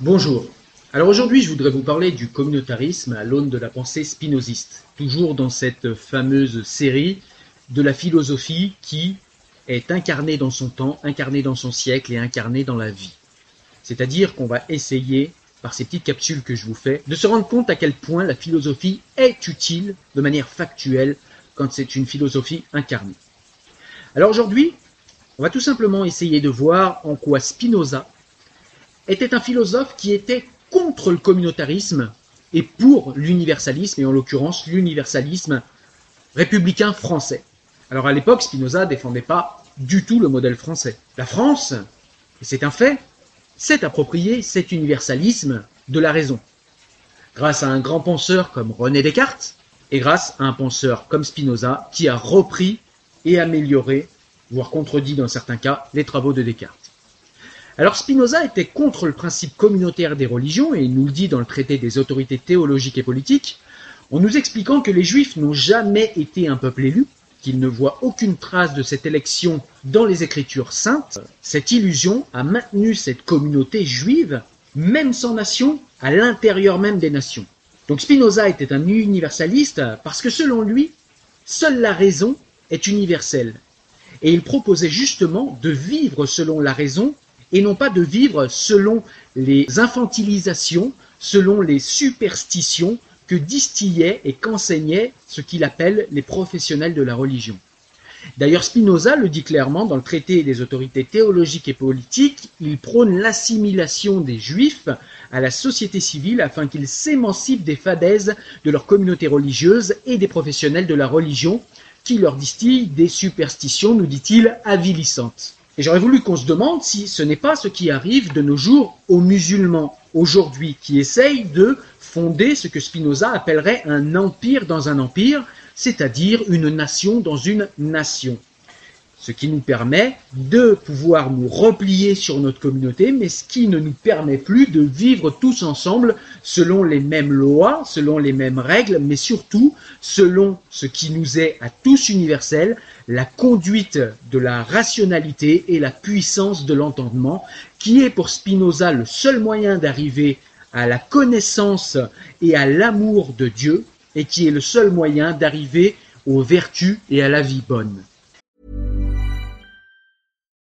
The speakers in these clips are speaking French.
Bonjour. Alors aujourd'hui, je voudrais vous parler du communautarisme à l'aune de la pensée spinoziste, toujours dans cette fameuse série de la philosophie qui est incarnée dans son temps, incarnée dans son siècle et incarnée dans la vie. C'est-à-dire qu'on va essayer, par ces petites capsules que je vous fais, de se rendre compte à quel point la philosophie est utile de manière factuelle quand c'est une philosophie incarnée. Alors aujourd'hui, on va tout simplement essayer de voir en quoi Spinoza était un philosophe qui était contre le communautarisme et pour l'universalisme, et en l'occurrence l'universalisme républicain français. Alors à l'époque, Spinoza défendait pas du tout le modèle français. La France, et c'est un fait, s'est approprié cet universalisme de la raison. Grâce à un grand penseur comme René Descartes, et grâce à un penseur comme Spinoza qui a repris et amélioré, voire contredit dans certains cas, les travaux de Descartes. Alors Spinoza était contre le principe communautaire des religions, et il nous le dit dans le traité des autorités théologiques et politiques, en nous expliquant que les juifs n'ont jamais été un peuple élu, qu'il ne voit aucune trace de cette élection dans les écritures saintes. Cette illusion a maintenu cette communauté juive, même sans nation, à l'intérieur même des nations. Donc Spinoza était un universaliste parce que selon lui, seule la raison est universelle. Et il proposait justement de vivre selon la raison et non pas de vivre selon les infantilisations, selon les superstitions que distillaient et qu'enseignaient ce qu'il appelle les professionnels de la religion. D'ailleurs, Spinoza le dit clairement dans le traité des autorités théologiques et politiques, il prône l'assimilation des juifs à la société civile afin qu'ils s'émancipent des fadaises de leur communauté religieuse et des professionnels de la religion qui leur distillent des superstitions, nous dit-il, avilissantes. Et j'aurais voulu qu'on se demande si ce n'est pas ce qui arrive de nos jours aux musulmans aujourd'hui qui essayent de fonder ce que Spinoza appellerait un empire dans un empire, c'est-à-dire une nation dans une nation. Ce qui nous permet de pouvoir nous replier sur notre communauté, mais ce qui ne nous permet plus de vivre tous ensemble selon les mêmes lois, selon les mêmes règles, mais surtout selon ce qui nous est à tous universel, la conduite de la rationalité et la puissance de l'entendement, qui est pour Spinoza le seul moyen d'arriver à la connaissance et à l'amour de Dieu, et qui est le seul moyen d'arriver aux vertus et à la vie bonne.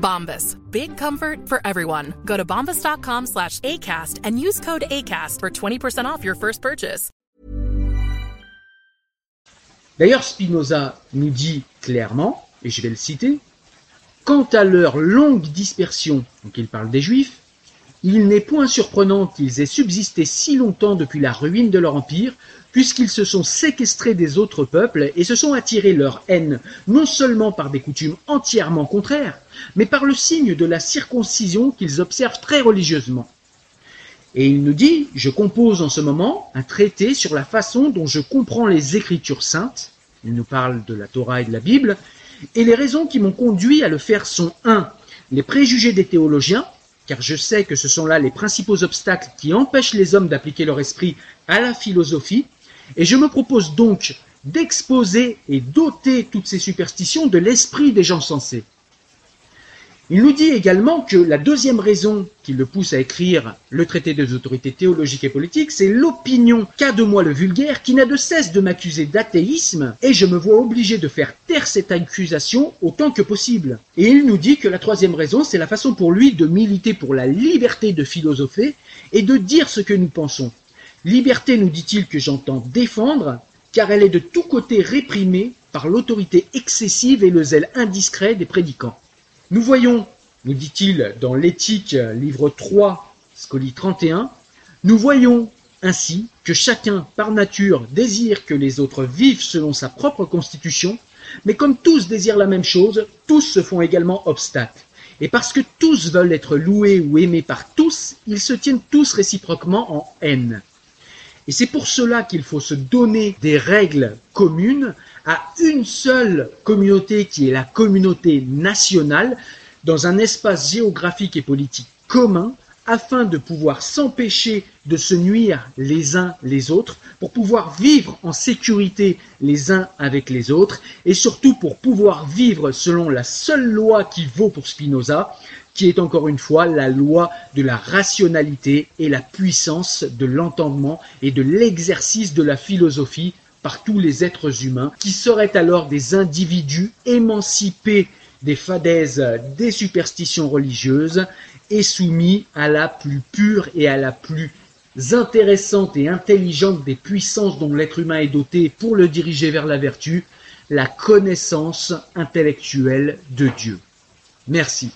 Bombas. Big comfort for everyone. Go to bombas.com slash ACAST and use code ACAST for 20% off your first purchase. D'ailleurs, Spinoza nous dit clairement, et je vais le citer, Quant à leur longue dispersion, donc il parle des Juifs, il n'est point surprenant qu'ils aient subsisté si longtemps depuis la ruine de leur empire, puisqu'ils se sont séquestrés des autres peuples et se sont attirés leur haine, non seulement par des coutumes entièrement contraires, mais par le signe de la circoncision qu'ils observent très religieusement. Et il nous dit, je compose en ce moment un traité sur la façon dont je comprends les Écritures saintes, il nous parle de la Torah et de la Bible, et les raisons qui m'ont conduit à le faire sont 1. Les préjugés des théologiens, car je sais que ce sont là les principaux obstacles qui empêchent les hommes d'appliquer leur esprit à la philosophie, et je me propose donc d'exposer et d'ôter toutes ces superstitions de l'esprit des gens sensés. Il nous dit également que la deuxième raison qui le pousse à écrire le traité des autorités théologiques et politiques, c'est l'opinion qu'a de moi le vulgaire qui n'a de cesse de m'accuser d'athéisme et je me vois obligé de faire taire cette accusation autant que possible. Et il nous dit que la troisième raison, c'est la façon pour lui de militer pour la liberté de philosopher et de dire ce que nous pensons. Liberté, nous dit-il, que j'entends défendre, car elle est de tous côtés réprimée par l'autorité excessive et le zèle indiscret des prédicants. Nous voyons, nous dit-il dans l'éthique, livre 3, Scoli 31, nous voyons ainsi que chacun, par nature, désire que les autres vivent selon sa propre constitution, mais comme tous désirent la même chose, tous se font également obstacle. Et parce que tous veulent être loués ou aimés par tous, ils se tiennent tous réciproquement en haine. Et c'est pour cela qu'il faut se donner des règles communes à une seule communauté qui est la communauté nationale dans un espace géographique et politique commun afin de pouvoir s'empêcher de se nuire les uns les autres, pour pouvoir vivre en sécurité les uns avec les autres, et surtout pour pouvoir vivre selon la seule loi qui vaut pour Spinoza, qui est encore une fois la loi de la rationalité et la puissance de l'entendement et de l'exercice de la philosophie par tous les êtres humains, qui seraient alors des individus émancipés des fadaises des superstitions religieuses et soumis à la plus pure et à la plus intéressante et intelligente des puissances dont l'être humain est doté pour le diriger vers la vertu, la connaissance intellectuelle de Dieu. Merci.